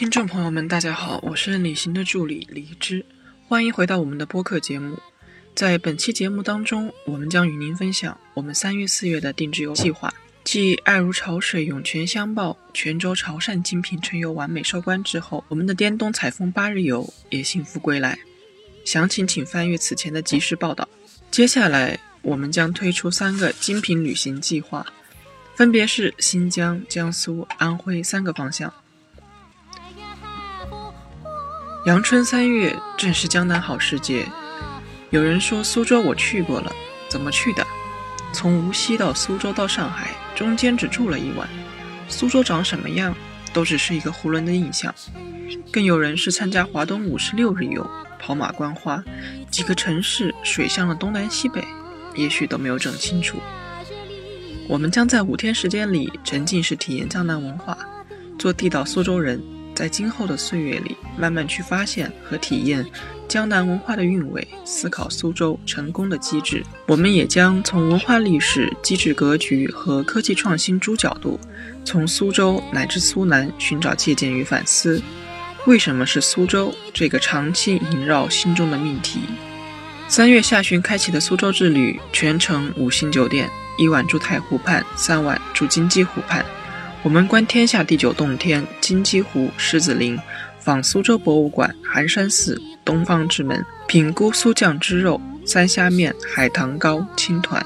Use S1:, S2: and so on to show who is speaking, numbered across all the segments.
S1: 听众朋友们，大家好，我是李行的助理李枝，欢迎回到我们的播客节目。在本期节目当中，我们将与您分享我们三月、四月的定制游计划。继爱如潮水、涌泉相报、泉州潮汕精品春游完美收官之后，我们的滇东采风八日游也幸福归来。详情请翻阅此前的即时报道。接下来，我们将推出三个精品旅行计划，分别是新疆、江苏、安徽三个方向。阳春三月，正是江南好时节。有人说苏州我去过了，怎么去的？从无锡到苏州到上海，中间只住了一晚。苏州长什么样，都只是一个囫囵的印象。更有人是参加华东五十六日游，跑马观花，几个城市水乡的东南西北，也许都没有整清楚。我们将在五天时间里沉浸式体验江南文化，做地道苏州人。在今后的岁月里，慢慢去发现和体验江南文化的韵味，思考苏州成功的机制。我们也将从文化历史、机制格局和科技创新诸角度，从苏州乃至苏南寻找借鉴与反思。为什么是苏州？这个长期萦绕心中的命题。三月下旬开启的苏州之旅，全程五星酒店，一晚住太湖畔，三晚住金鸡湖畔。我们观天下第九洞天，金鸡湖、狮子林，访苏州博物馆、寒山寺、东方之门，品姑苏酱汁肉、三虾面、海棠糕、青团。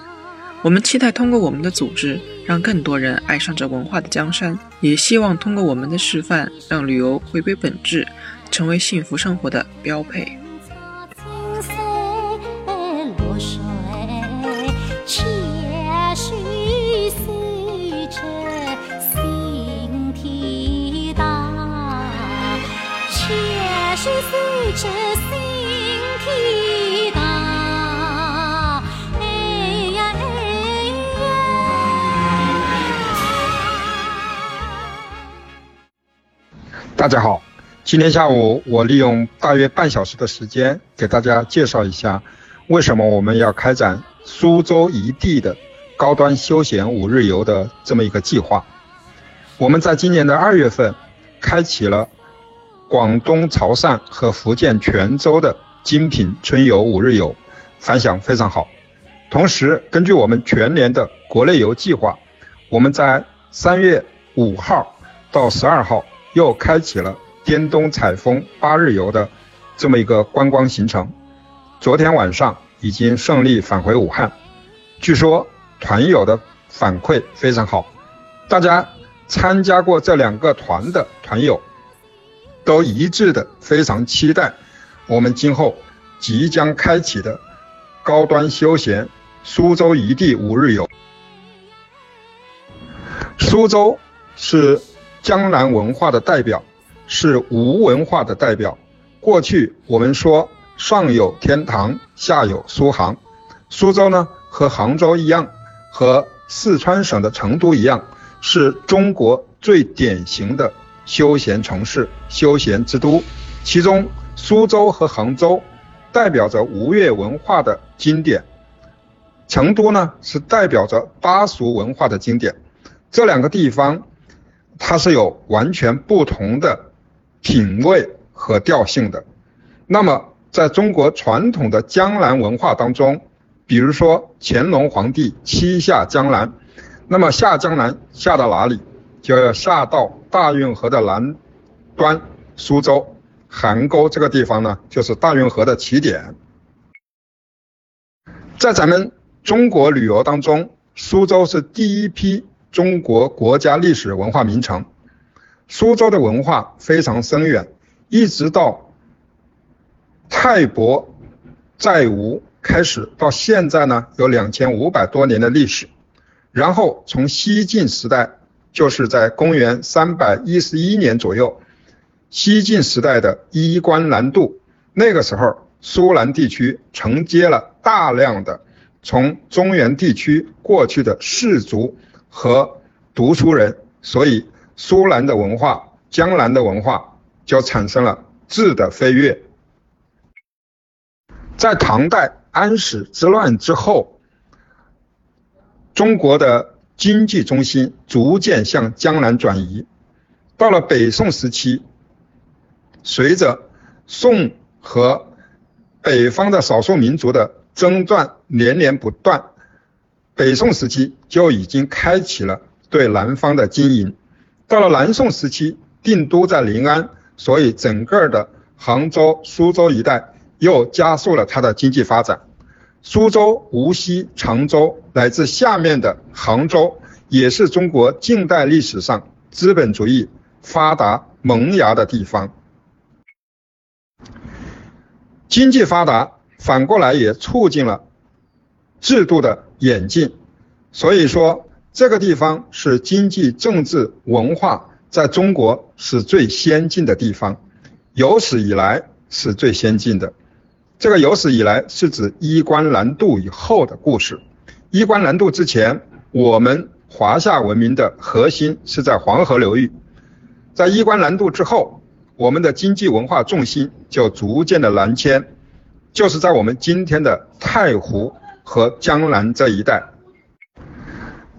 S1: 我们期待通过我们的组织，让更多人爱上这文化的江山，也希望通过我们的示范，让旅游回归本质，成为幸福生活的标配。
S2: 大家好，今天下午我利用大约半小时的时间，给大家介绍一下为什么我们要开展苏州一地的高端休闲五日游的这么一个计划。我们在今年的二月份开启了。广东潮汕和福建泉州的精品春游五日游，反响非常好。同时，根据我们全年的国内游计划，我们在三月五号到十二号又开启了滇东采风八日游的这么一个观光行程。昨天晚上已经顺利返回武汉，据说团友的反馈非常好，大家参加过这两个团的团友。都一致的非常期待我们今后即将开启的高端休闲苏州一地五日游。苏州是江南文化的代表，是吴文化的代表。过去我们说上有天堂，下有苏杭。苏州呢和杭州一样，和四川省的成都一样，是中国最典型的。休闲城市、休闲之都，其中苏州和杭州代表着吴越文化的经典，成都呢是代表着巴蜀文化的经典。这两个地方，它是有完全不同的品味和调性的。那么，在中国传统的江南文化当中，比如说乾隆皇帝七下江南，那么下江南下到哪里？就要下到大运河的南端，苏州邗沟这个地方呢，就是大运河的起点。在咱们中国旅游当中，苏州是第一批中国国家历史文化名城。苏州的文化非常深远，一直到泰伯在吴开始，到现在呢有两千五百多年的历史。然后从西晋时代。就是在公元三百一十一年左右，西晋时代的衣冠南渡，那个时候苏南地区承接了大量的从中原地区过去的士族和读书人，所以苏南的文化、江南的文化就产生了质的飞跃。在唐代安史之乱之后，中国的。经济中心逐渐向江南转移，到了北宋时期，随着宋和北方的少数民族的争端连连不断，北宋时期就已经开启了对南方的经营。到了南宋时期，定都在临安，所以整个的杭州、苏州一带又加速了它的经济发展。苏州、无锡、常州乃至下面的杭州，也是中国近代历史上资本主义发达萌芽的地方。经济发达，反过来也促进了制度的演进。所以说，这个地方是经济、政治、文化在中国是最先进的地方，有史以来是最先进的。这个有史以来是指衣冠南渡以后的故事。衣冠南渡之前，我们华夏文明的核心是在黄河流域。在衣冠南渡之后，我们的经济文化重心就逐渐的南迁，就是在我们今天的太湖和江南这一带。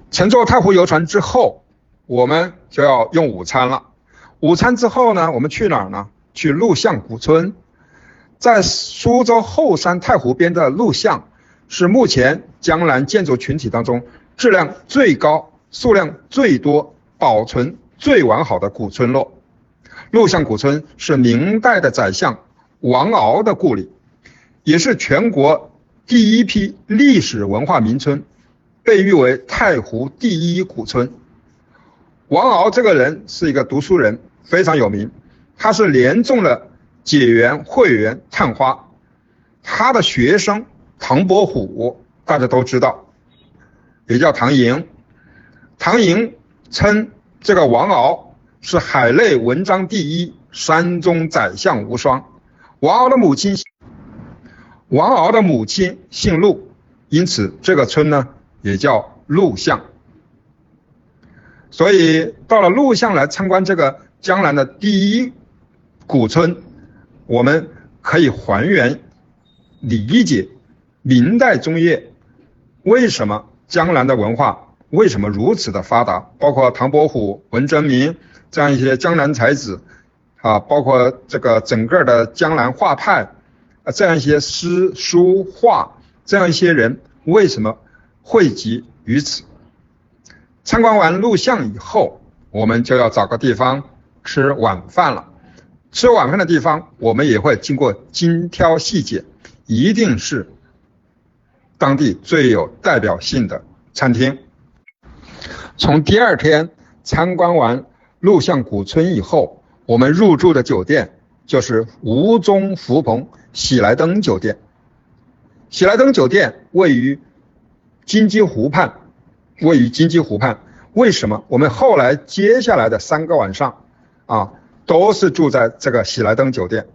S2: 乘坐太湖游船之后，我们就要用午餐了。午餐之后呢，我们去哪儿呢？去陆巷古村。在苏州后山太湖边的陆巷，是目前江南建筑群体当中质量最高、数量最多、保存最完好的古村落。陆巷古村是明代的宰相王敖的故里，也是全国第一批历史文化名村，被誉为太湖第一古村。王敖这个人是一个读书人，非常有名，他是连中了。解元、会元、探花，他的学生唐伯虎，大家都知道，也叫唐寅。唐寅称这个王敖是海内文章第一，山中宰相无双。王敖的母亲，王敖的母亲姓陆，因此这个村呢也叫陆巷。所以到了陆巷来参观这个江南的第一古村。我们可以还原、理解明代中叶为什么江南的文化为什么如此的发达，包括唐伯虎、文征明这样一些江南才子啊，包括这个整个的江南画派啊，这样一些诗书画这样一些人为什么汇集于此？参观完录像以后，我们就要找个地方吃晚饭了。吃晚饭的地方，我们也会经过精挑细选，一定是当地最有代表性的餐厅。从第二天参观完陆巷古村以后，我们入住的酒店就是吴中福朋喜来登酒店。喜来登酒店位于金鸡湖畔，位于金鸡湖畔。为什么？我们后来接下来的三个晚上啊。都是住在这个喜来登酒店。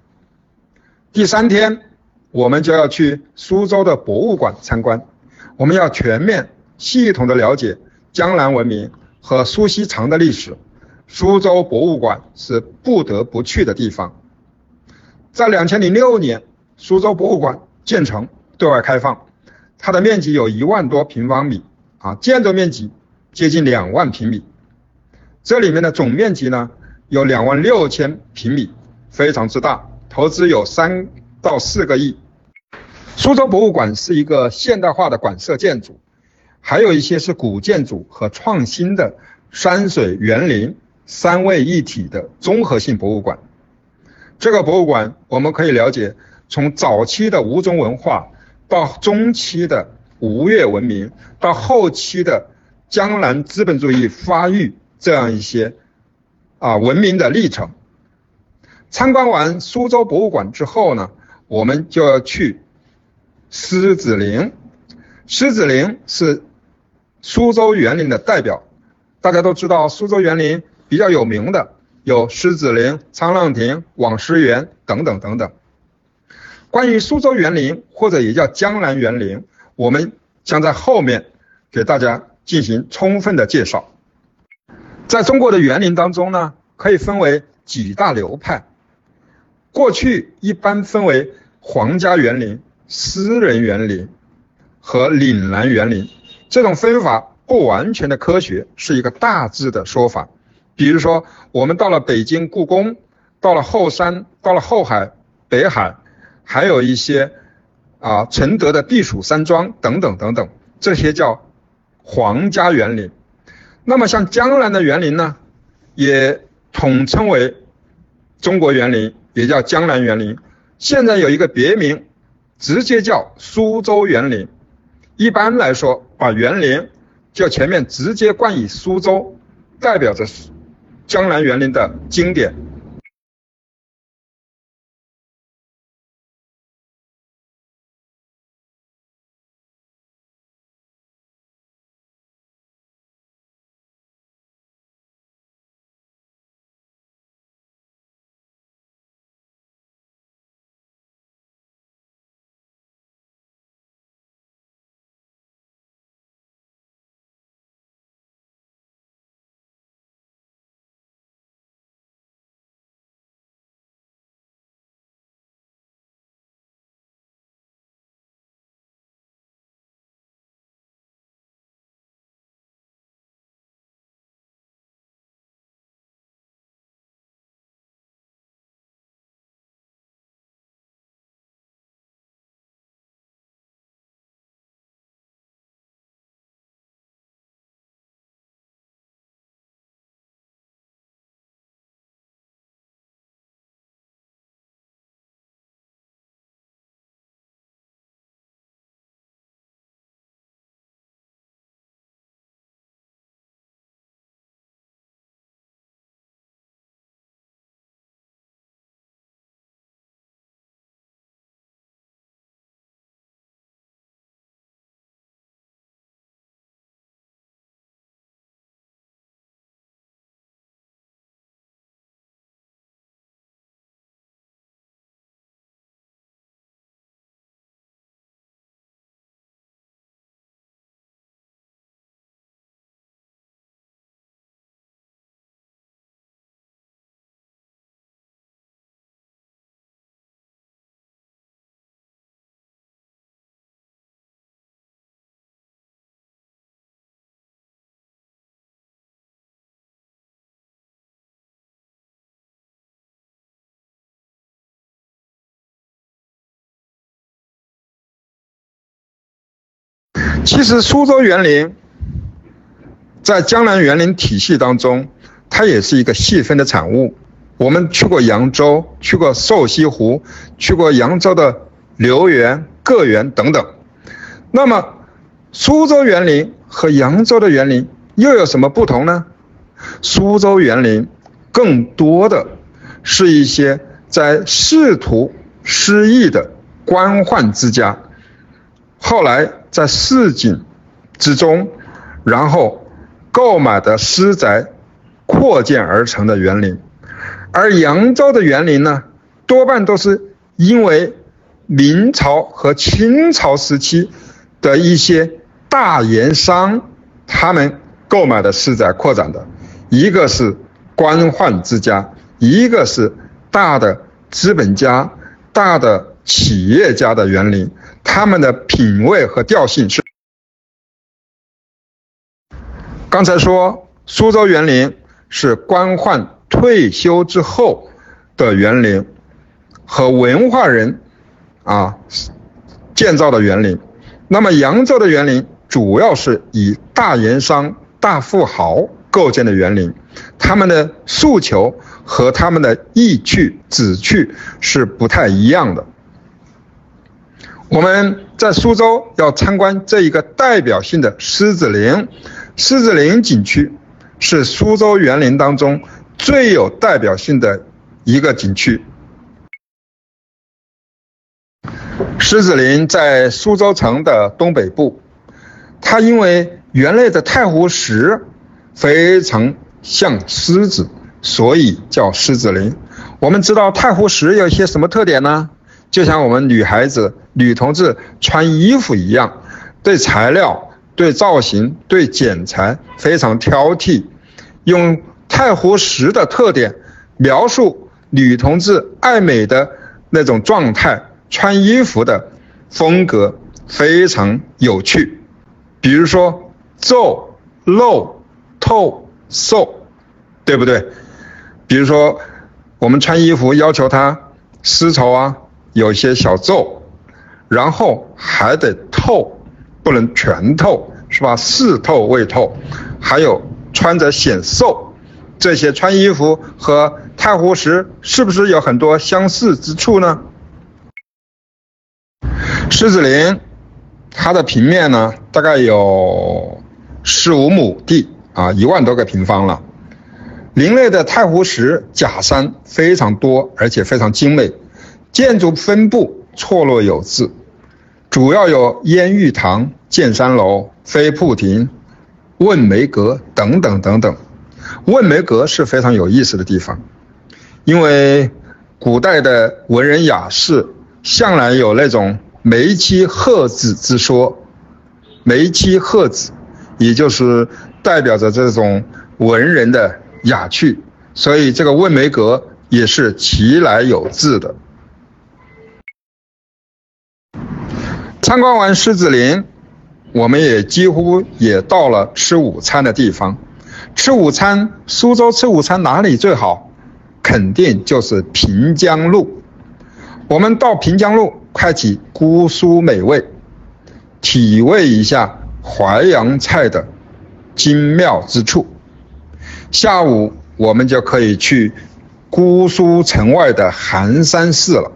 S2: 第三天，我们就要去苏州的博物馆参观，我们要全面、系统的了解江南文明和苏锡常的历史。苏州博物馆是不得不去的地方。在两千零六年，苏州博物馆建成，对外开放，它的面积有一万多平方米，啊，建筑面积接近两万平米。这里面的总面积呢？有两万六千平米，非常之大，投资有三到四个亿。苏州博物馆是一个现代化的馆舍建筑，还有一些是古建筑和创新的山水园林三位一体的综合性博物馆。这个博物馆我们可以了解，从早期的吴中文化，到中期的吴越文明，到后期的江南资本主义发育这样一些。啊，文明的历程。参观完苏州博物馆之后呢，我们就要去狮子林。狮子林是苏州园林的代表，大家都知道，苏州园林比较有名的有狮子林、沧浪亭、网师园等等等等。关于苏州园林，或者也叫江南园林，我们将在后面给大家进行充分的介绍。在中国的园林当中呢，可以分为几大流派。过去一般分为皇家园林、私人园林和岭南园林。这种分法不完全的科学，是一个大致的说法。比如说，我们到了北京故宫到了后山，到了后海、北海，还有一些啊承德的避暑山庄等等等等，这些叫皇家园林。那么像江南的园林呢，也统称为中国园林，也叫江南园林。现在有一个别名，直接叫苏州园林。一般来说，把园林就前面直接冠以苏州，代表着江南园林的经典。其实苏州园林在江南园林体系当中，它也是一个细分的产物。我们去过扬州，去过瘦西湖，去过扬州的留园、个园等等。那么，苏州园林和扬州的园林又有什么不同呢？苏州园林更多的是一些在仕途失意的官宦之家。后来在市井之中，然后购买的私宅扩建而成的园林，而扬州的园林呢，多半都是因为明朝和清朝时期的一些大盐商他们购买的私宅扩展的，一个是官宦之家，一个是大的资本家、大的企业家的园林。他们的品味和调性是。刚才说苏州园林是官宦退休之后的园林，和文化人啊建造的园林。那么扬州的园林主要是以大盐商、大富豪构建的园林，他们的诉求和他们的意趣旨趣是不太一样的。我们在苏州要参观这一个代表性的狮子林，狮子林景区是苏州园林当中最有代表性的一个景区。狮子林在苏州城的东北部，它因为园内的太湖石非常像狮子，所以叫狮子林。我们知道太湖石有一些什么特点呢？就像我们女孩子、女同志穿衣服一样，对材料、对造型、对剪裁非常挑剔，用太湖石的特点描述女同志爱美的那种状态，穿衣服的风格非常有趣。比如说皱、露、透、瘦，对不对？比如说我们穿衣服要求它丝绸啊有些小皱，然后还得透，不能全透，是吧？似透未透，还有穿着显瘦，这些穿衣服和太湖石是不是有很多相似之处呢？狮子林，它的平面呢大概有十五亩地啊，一万多个平方了。林内的太湖石假山非常多，而且非常精美，建筑分布错落有致，主要有烟玉堂、建山楼、飞瀑亭、问梅阁等等等等。问梅阁是非常有意思的地方，因为古代的文人雅士向来有那种梅妻鹤子之说，梅妻鹤子，也就是代表着这种文人的。雅趣，所以这个问梅阁也是其来有自的。参观完狮子林，我们也几乎也到了吃午餐的地方。吃午餐，苏州吃午餐哪里最好？肯定就是平江路。我们到平江路，开启姑苏美味，体味一下淮扬菜的精妙之处。下午我们就可以去姑苏城外的寒山寺了。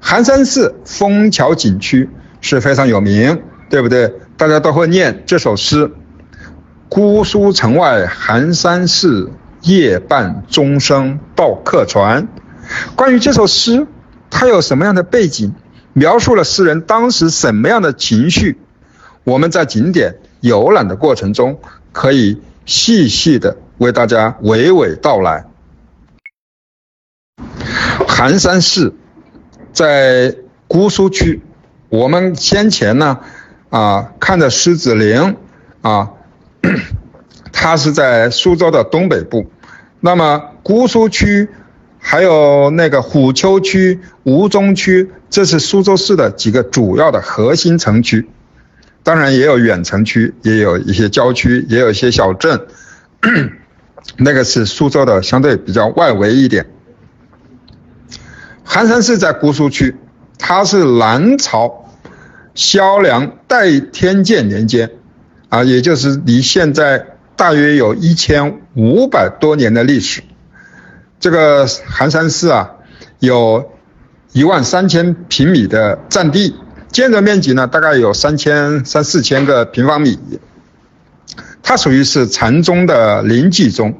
S2: 寒山寺枫桥景区是非常有名，对不对？大家都会念这首诗：“姑苏城外寒山寺，夜半钟声到客船。”关于这首诗，它有什么样的背景？描述了诗人当时什么样的情绪？我们在景点游览的过程中，可以细细的。为大家娓娓道来。寒山寺在姑苏区，我们先前呢，啊，看的狮子林，啊，它是在苏州的东北部。那么姑苏区，还有那个虎丘区、吴中区，这是苏州市的几个主要的核心城区。当然也有远城区，也有一些郊区，也有一些小镇。那个是苏州的，相对比较外围一点。寒山寺在姑苏区，它是南朝萧梁代天监年间，啊，也就是离现在大约有一千五百多年的历史。这个寒山寺啊，有一万三千平米的占地，建筑面积呢大概有三千三四千个平方米。它属于是禅宗的临济宗。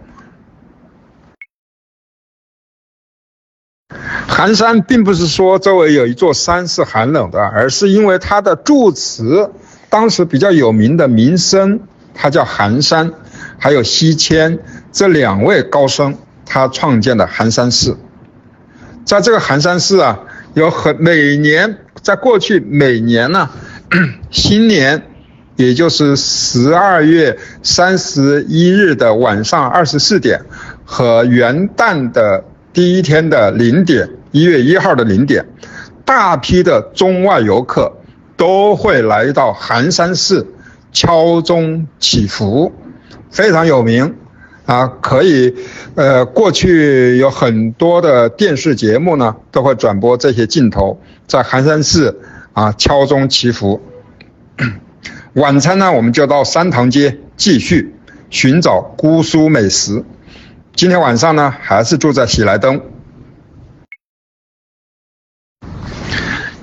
S2: 寒山并不是说周围有一座山是寒冷的，而是因为它的住持，当时比较有名的名僧，他叫寒山，还有西迁这两位高僧，他创建的寒山寺。在这个寒山寺啊，有很每年在过去每年呢，新年。也就是十二月三十一日的晚上二十四点，和元旦的第一天的零点，一月一号的零点，大批的中外游客都会来到寒山寺敲钟祈福，非常有名啊！可以，呃，过去有很多的电视节目呢，都会转播这些镜头，在寒山寺啊敲钟祈福。晚餐呢，我们就到三塘街继续寻找姑苏美食。今天晚上呢，还是住在喜来登。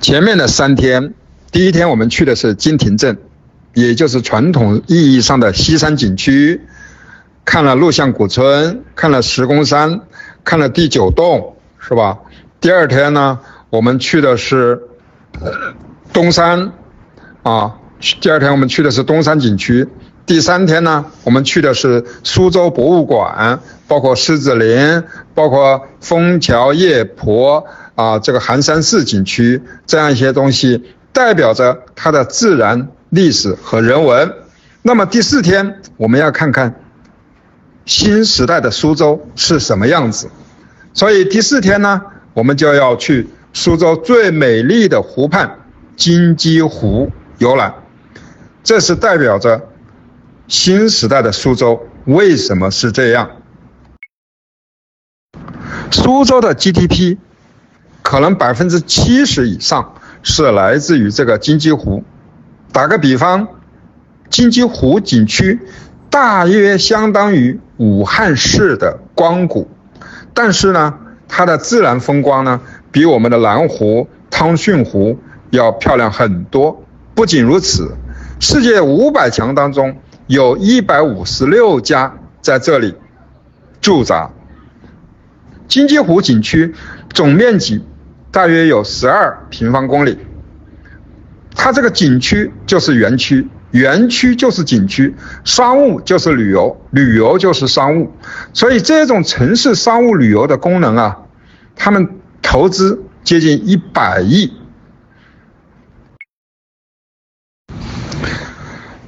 S2: 前面的三天，第一天我们去的是金亭镇，也就是传统意义上的西山景区，看了陆巷古村，看了石公山，看了第九洞，是吧？第二天呢，我们去的是东山，啊。第二天我们去的是东山景区，第三天呢，我们去的是苏州博物馆，包括狮子林，包括枫桥夜泊啊，这个寒山寺景区这样一些东西，代表着它的自然、历史和人文。那么第四天我们要看看新时代的苏州是什么样子，所以第四天呢，我们就要去苏州最美丽的湖畔金鸡湖游览。这是代表着新时代的苏州为什么是这样？苏州的 GDP 可能百分之七十以上是来自于这个金鸡湖。打个比方，金鸡湖景区大约相当于武汉市的光谷，但是呢，它的自然风光呢，比我们的南湖、汤逊湖要漂亮很多。不仅如此，世界五百强当中有一百五十六家在这里驻扎。金鸡湖景区总面积大约有十二平方公里，它这个景区就是园区，园区就是景区，商务就是旅游，旅游就是商务，所以这种城市商务旅游的功能啊，他们投资接近一百亿。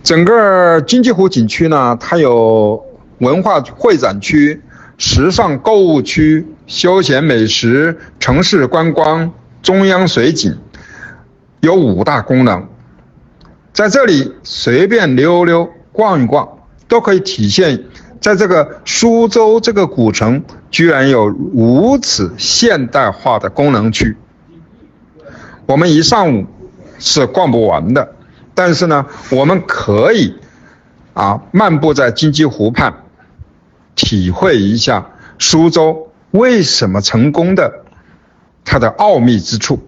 S2: 整个金鸡湖景区呢，它有文化会展区。时尚购物区、休闲美食、城市观光、中央水景，有五大功能，在这里随便溜溜逛一逛，都可以体现，在这个苏州这个古城，居然有如此现代化的功能区。我们一上午是逛不完的，但是呢，我们可以啊漫步在金鸡湖畔。体会一下苏州为什么成功的，它的奥秘之处。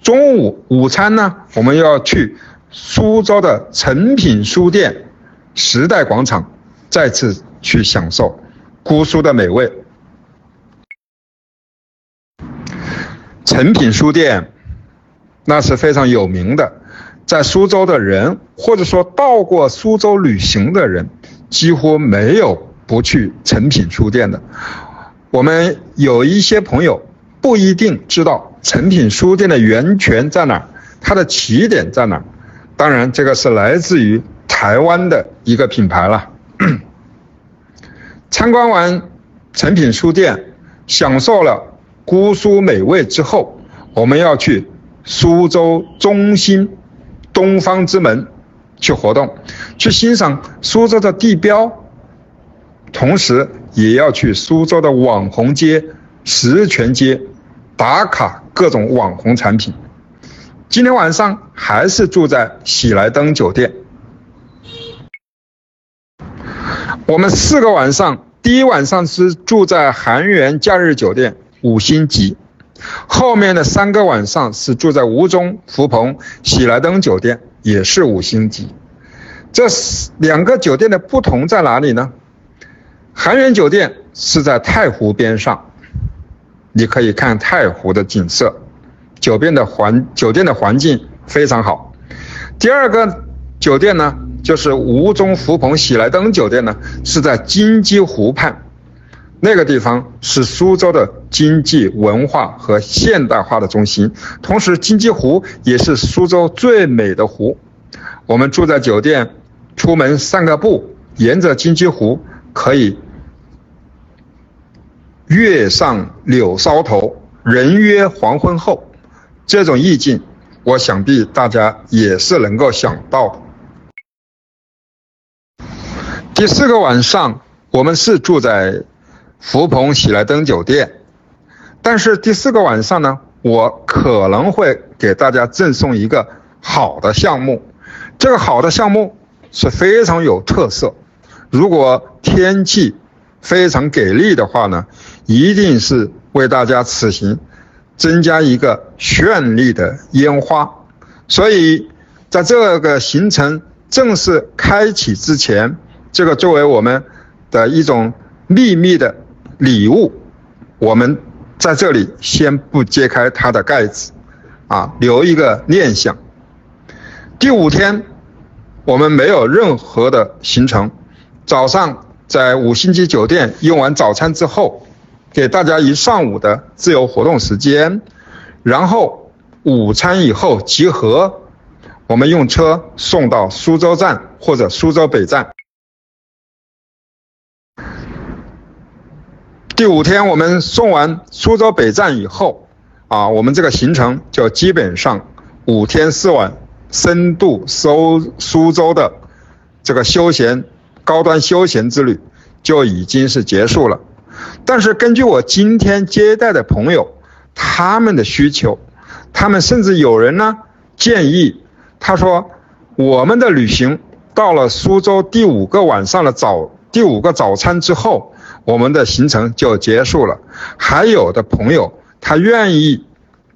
S2: 中午午餐呢，我们要去苏州的诚品书店、时代广场，再次去享受姑苏的美味。诚品书店那是非常有名的，在苏州的人，或者说到过苏州旅行的人，几乎没有。不去诚品书店的，我们有一些朋友不一定知道诚品书店的源泉在哪儿，它的起点在哪儿。当然，这个是来自于台湾的一个品牌了。参观完诚品书店，享受了姑苏美味之后，我们要去苏州中心东方之门去活动，去欣赏苏州的地标。同时也要去苏州的网红街石泉街打卡各种网红产品。今天晚上还是住在喜来登酒店。我们四个晚上，第一晚上是住在韩源假日酒店五星级，后面的三个晚上是住在吴中福朋喜来登酒店，也是五星级。这两个酒店的不同在哪里呢？韩园酒店是在太湖边上，你可以看太湖的景色，酒店的环酒店的环境非常好。第二个酒店呢，就是吴中福朋喜来登酒店呢，是在金鸡湖畔，那个地方是苏州的经济文化和现代化的中心，同时金鸡湖也是苏州最美的湖。我们住在酒店，出门散个步，沿着金鸡湖。可以月上柳梢头，人约黄昏后，这种意境，我想必大家也是能够想到的。第四个晚上，我们是住在福朋喜来登酒店，但是第四个晚上呢，我可能会给大家赠送一个好的项目，这个好的项目是非常有特色。如果天气非常给力的话呢，一定是为大家此行增加一个绚丽的烟花。所以，在这个行程正式开启之前，这个作为我们的一种秘密的礼物，我们在这里先不揭开它的盖子，啊，留一个念想。第五天，我们没有任何的行程。早上在五星级酒店用完早餐之后，给大家一上午的自由活动时间，然后午餐以后集合，我们用车送到苏州站或者苏州北站。第五天我们送完苏州北站以后，啊，我们这个行程就基本上五天四晚深度搜苏州的这个休闲。高端休闲之旅就已经是结束了。但是根据我今天接待的朋友，他们的需求，他们甚至有人呢建议，他说我们的旅行到了苏州第五个晚上的早第五个早餐之后，我们的行程就结束了。还有的朋友他愿意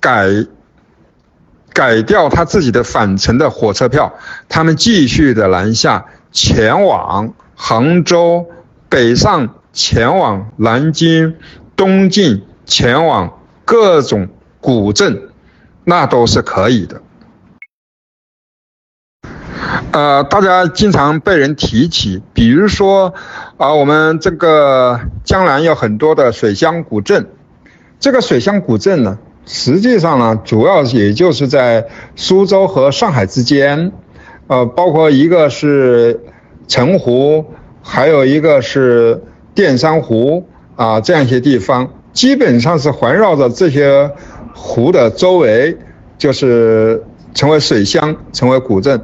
S2: 改改掉他自己的返程的火车票，他们继续的南下前往杭州，北上。前往南京、东进，前往各种古镇，那都是可以的。呃，大家经常被人提起，比如说，啊，我们这个江南有很多的水乡古镇，这个水乡古镇呢，实际上呢，主要也就是在苏州和上海之间，呃，包括一个是澄湖，还有一个是。淀山湖啊，这样一些地方，基本上是环绕着这些湖的周围，就是成为水乡，成为古镇。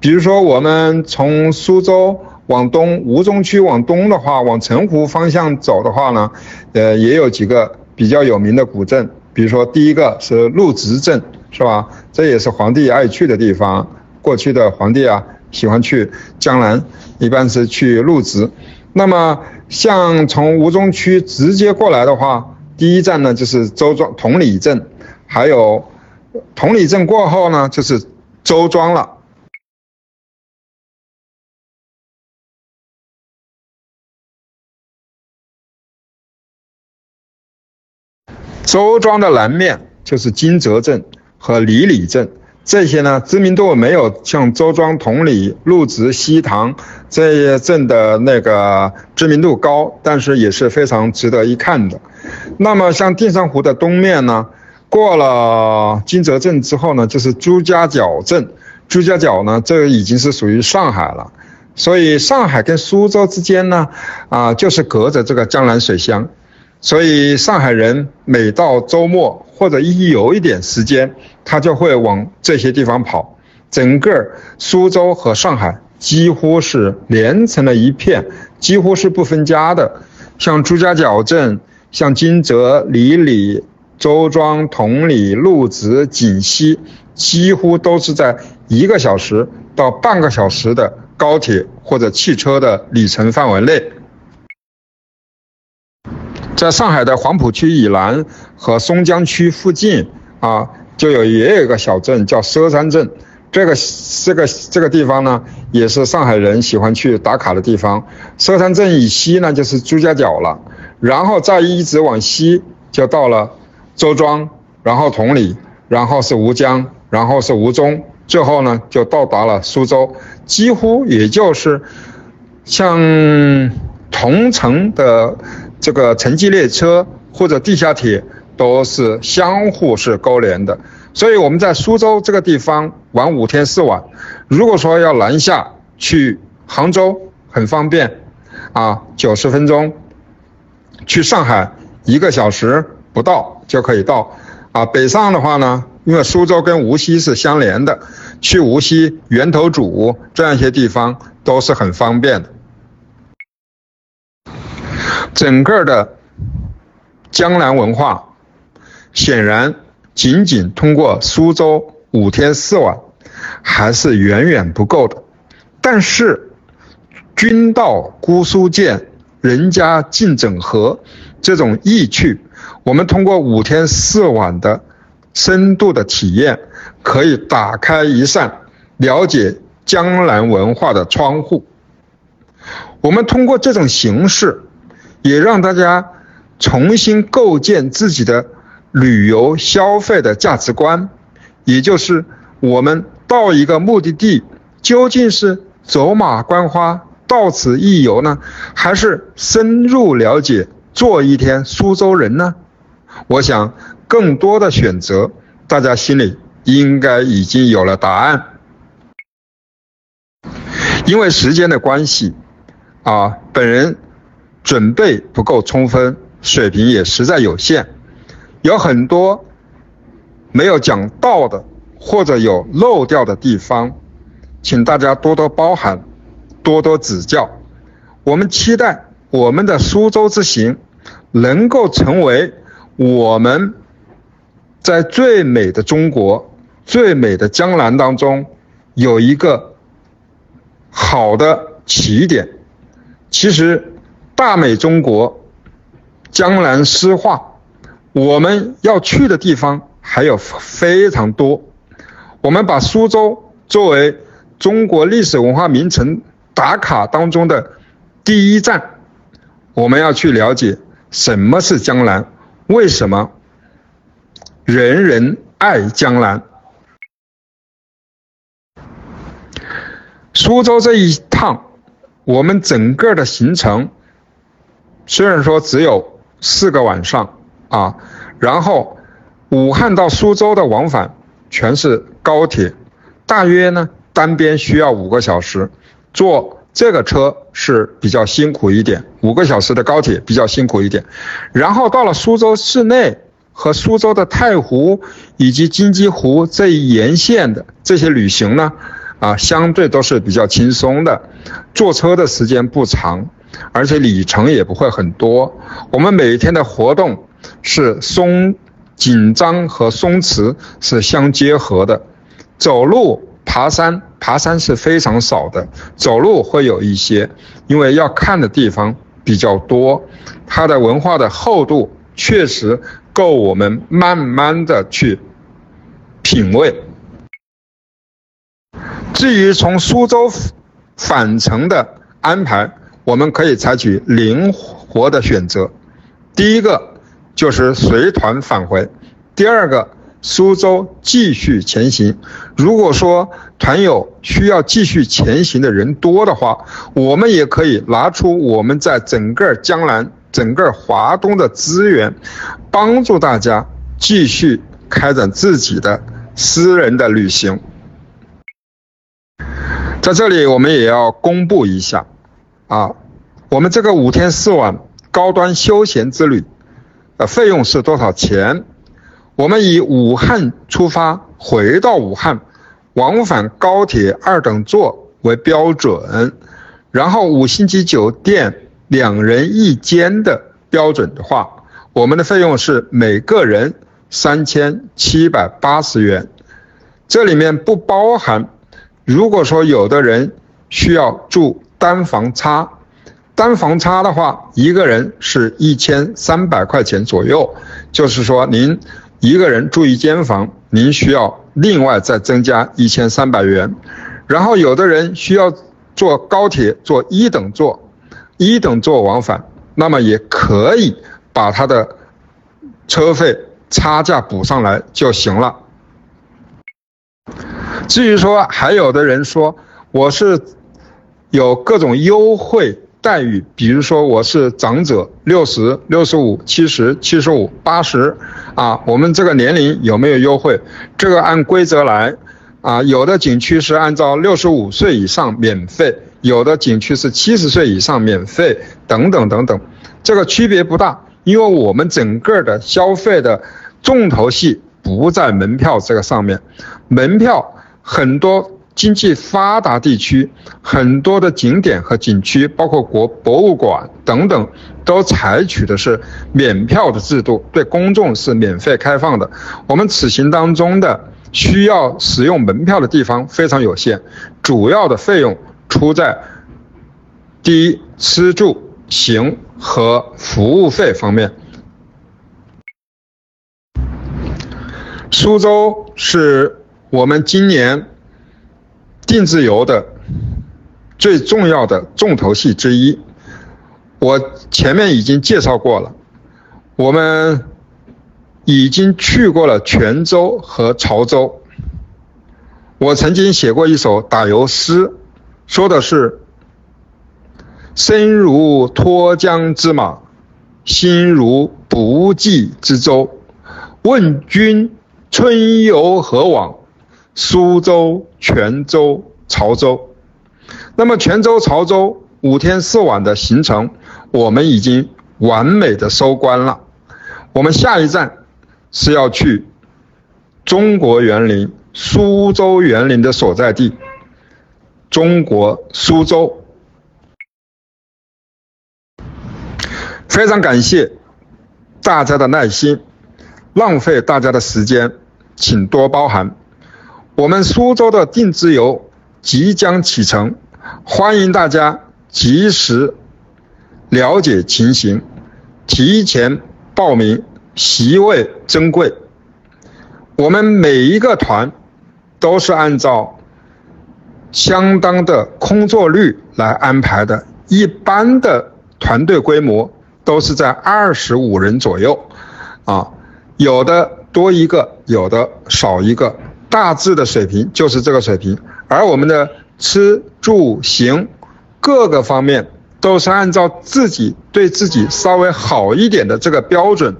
S2: 比如说，我们从苏州往东，吴中区往东的话，往澄湖方向走的话呢，呃，也有几个比较有名的古镇。比如说，第一个是陆直镇，是吧？这也是皇帝爱去的地方。过去的皇帝啊，喜欢去江南，一般是去入职。那么，像从吴中区直接过来的话，第一站呢就是周庄同里镇，还有同里镇过后呢就是周庄了。周庄的南面就是金泽镇和李里镇。这些呢，知名度没有像周庄、同里、陆直、西塘这些镇的那个知名度高，但是也是非常值得一看的。那么像淀山湖的东面呢，过了金泽镇之后呢，就是朱家角镇。朱家角呢，这已经是属于上海了。所以上海跟苏州之间呢，啊，就是隔着这个江南水乡。所以上海人每到周末或者一有一点时间，他就会往这些地方跑。整个苏州和上海几乎是连成了一片，几乎是不分家的。像朱家角镇、像金泽、里里、周庄、同里、陆直、锦溪，几乎都是在一个小时到半个小时的高铁或者汽车的里程范围内。在上海的黄浦区以南和松江区附近啊，就有也有一个小镇叫佘山镇，这个这个这个地方呢，也是上海人喜欢去打卡的地方。佘山镇以西呢，就是朱家角了，然后再一直往西就到了周庄，然后同里，然后是吴江，然后是吴中，最后呢就到达了苏州，几乎也就是像同城的。这个城际列车或者地下铁都是相互是勾连的，所以我们在苏州这个地方玩五天四晚，如果说要南下去杭州很方便，啊，九十分钟，去上海一个小时不到就可以到，啊，北上的话呢，因为苏州跟无锡是相连的，去无锡源头渚这样一些地方都是很方便的。整个的江南文化，显然仅仅通过苏州五天四晚还是远远不够的。但是，君到姑苏见，人家尽整合这种意趣，我们通过五天四晚的深度的体验，可以打开一扇了解江南文化的窗户。我们通过这种形式。也让大家重新构建自己的旅游消费的价值观，也就是我们到一个目的地，究竟是走马观花到此一游呢，还是深入了解做一天苏州人呢？我想更多的选择，大家心里应该已经有了答案。因为时间的关系，啊，本人。准备不够充分，水平也实在有限，有很多没有讲到的，或者有漏掉的地方，请大家多多包涵，多多指教。我们期待我们的苏州之行能够成为我们在最美的中国、最美的江南当中有一个好的起点。其实，大美中国、江南诗画，我们要去的地方还有非常多。我们把苏州作为中国历史文化名城打卡当中的第一站，我们要去了解什么是江南，为什么人人爱江南。苏州这一趟。我们整个的行程虽然说只有四个晚上啊，然后武汉到苏州的往返全是高铁，大约呢单边需要五个小时，坐这个车是比较辛苦一点，五个小时的高铁比较辛苦一点，然后到了苏州市内和苏州的太湖以及金鸡湖这一沿线的这些旅行呢。啊，相对都是比较轻松的，坐车的时间不长，而且里程也不会很多。我们每天的活动是松紧张和松弛是相结合的，走路、爬山，爬山是非常少的，走路会有一些，因为要看的地方比较多，它的文化的厚度确实够我们慢慢的去品味。至于从苏州返程的安排，我们可以采取灵活的选择。第一个就是随团返回，第二个苏州继续前行。如果说团友需要继续前行的人多的话，我们也可以拿出我们在整个江南、整个华东的资源，帮助大家继续开展自己的私人的旅行。在这里，我们也要公布一下，啊，我们这个五天四晚高端休闲之旅，呃，费用是多少钱？我们以武汉出发，回到武汉，往返高铁二等座为标准，然后五星级酒店两人一间的标准的话，我们的费用是每个人三千七百八十元，这里面不包含。如果说有的人需要住单房差，单房差的话，一个人是一千三百块钱左右，就是说您一个人住一间房，您需要另外再增加一千三百元。然后有的人需要坐高铁坐一等座，一等座往返，那么也可以把他的车费差价补上来就行了。至于说还有的人说我是有各种优惠待遇，比如说我是长者，六十六十五、七十七十五、八十，啊，我们这个年龄有没有优惠？这个按规则来，啊，有的景区是按照六十五岁以上免费，有的景区是七十岁以上免费，等等等等，这个区别不大，因为我们整个的消费的重头戏不在门票这个上面，门票。很多经济发达地区，很多的景点和景区，包括国博物馆等等，都采取的是免票的制度，对公众是免费开放的。我们此行当中的需要使用门票的地方非常有限，主要的费用出在第一吃住行和服务费方面。苏州是。我们今年定制游的最重要的重头戏之一，我前面已经介绍过了。我们已经去过了泉州和潮州。我曾经写过一首打油诗，说的是：身如脱缰之马，心如不济之舟。问君春游何往？苏州、泉州、潮州，那么泉州、潮州五天四晚的行程，我们已经完美的收官了。我们下一站是要去中国园林苏州园林的所在地——中国苏州。非常感谢大家的耐心，浪费大家的时间，请多包涵。我们苏州的定制游即将启程，欢迎大家及时了解情形，提前报名，席位珍贵。我们每一个团都是按照相当的空座率来安排的，一般的团队规模都是在二十五人左右，啊，有的多一个，有的少一个，大致的水平就是这个水平。而我们的吃住行各个方面都是按照自己对自己稍微好一点的这个标准。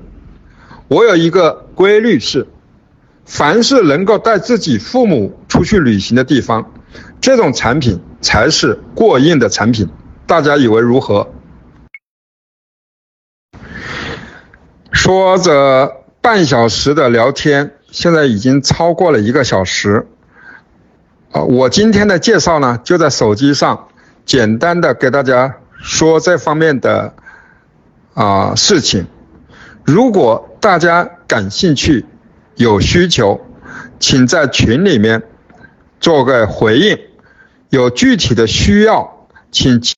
S2: 我有一个规律是，凡是能够带自己父母出去旅行的地方。这种产品才是过硬的产品，大家以为如何？说着半小时的聊天，现在已经超过了一个小时。啊，我今天的介绍呢，就在手机上简单的给大家说这方面的啊事情。如果大家感兴趣、有需求，请在群里面做个回应。有具体的需要，请。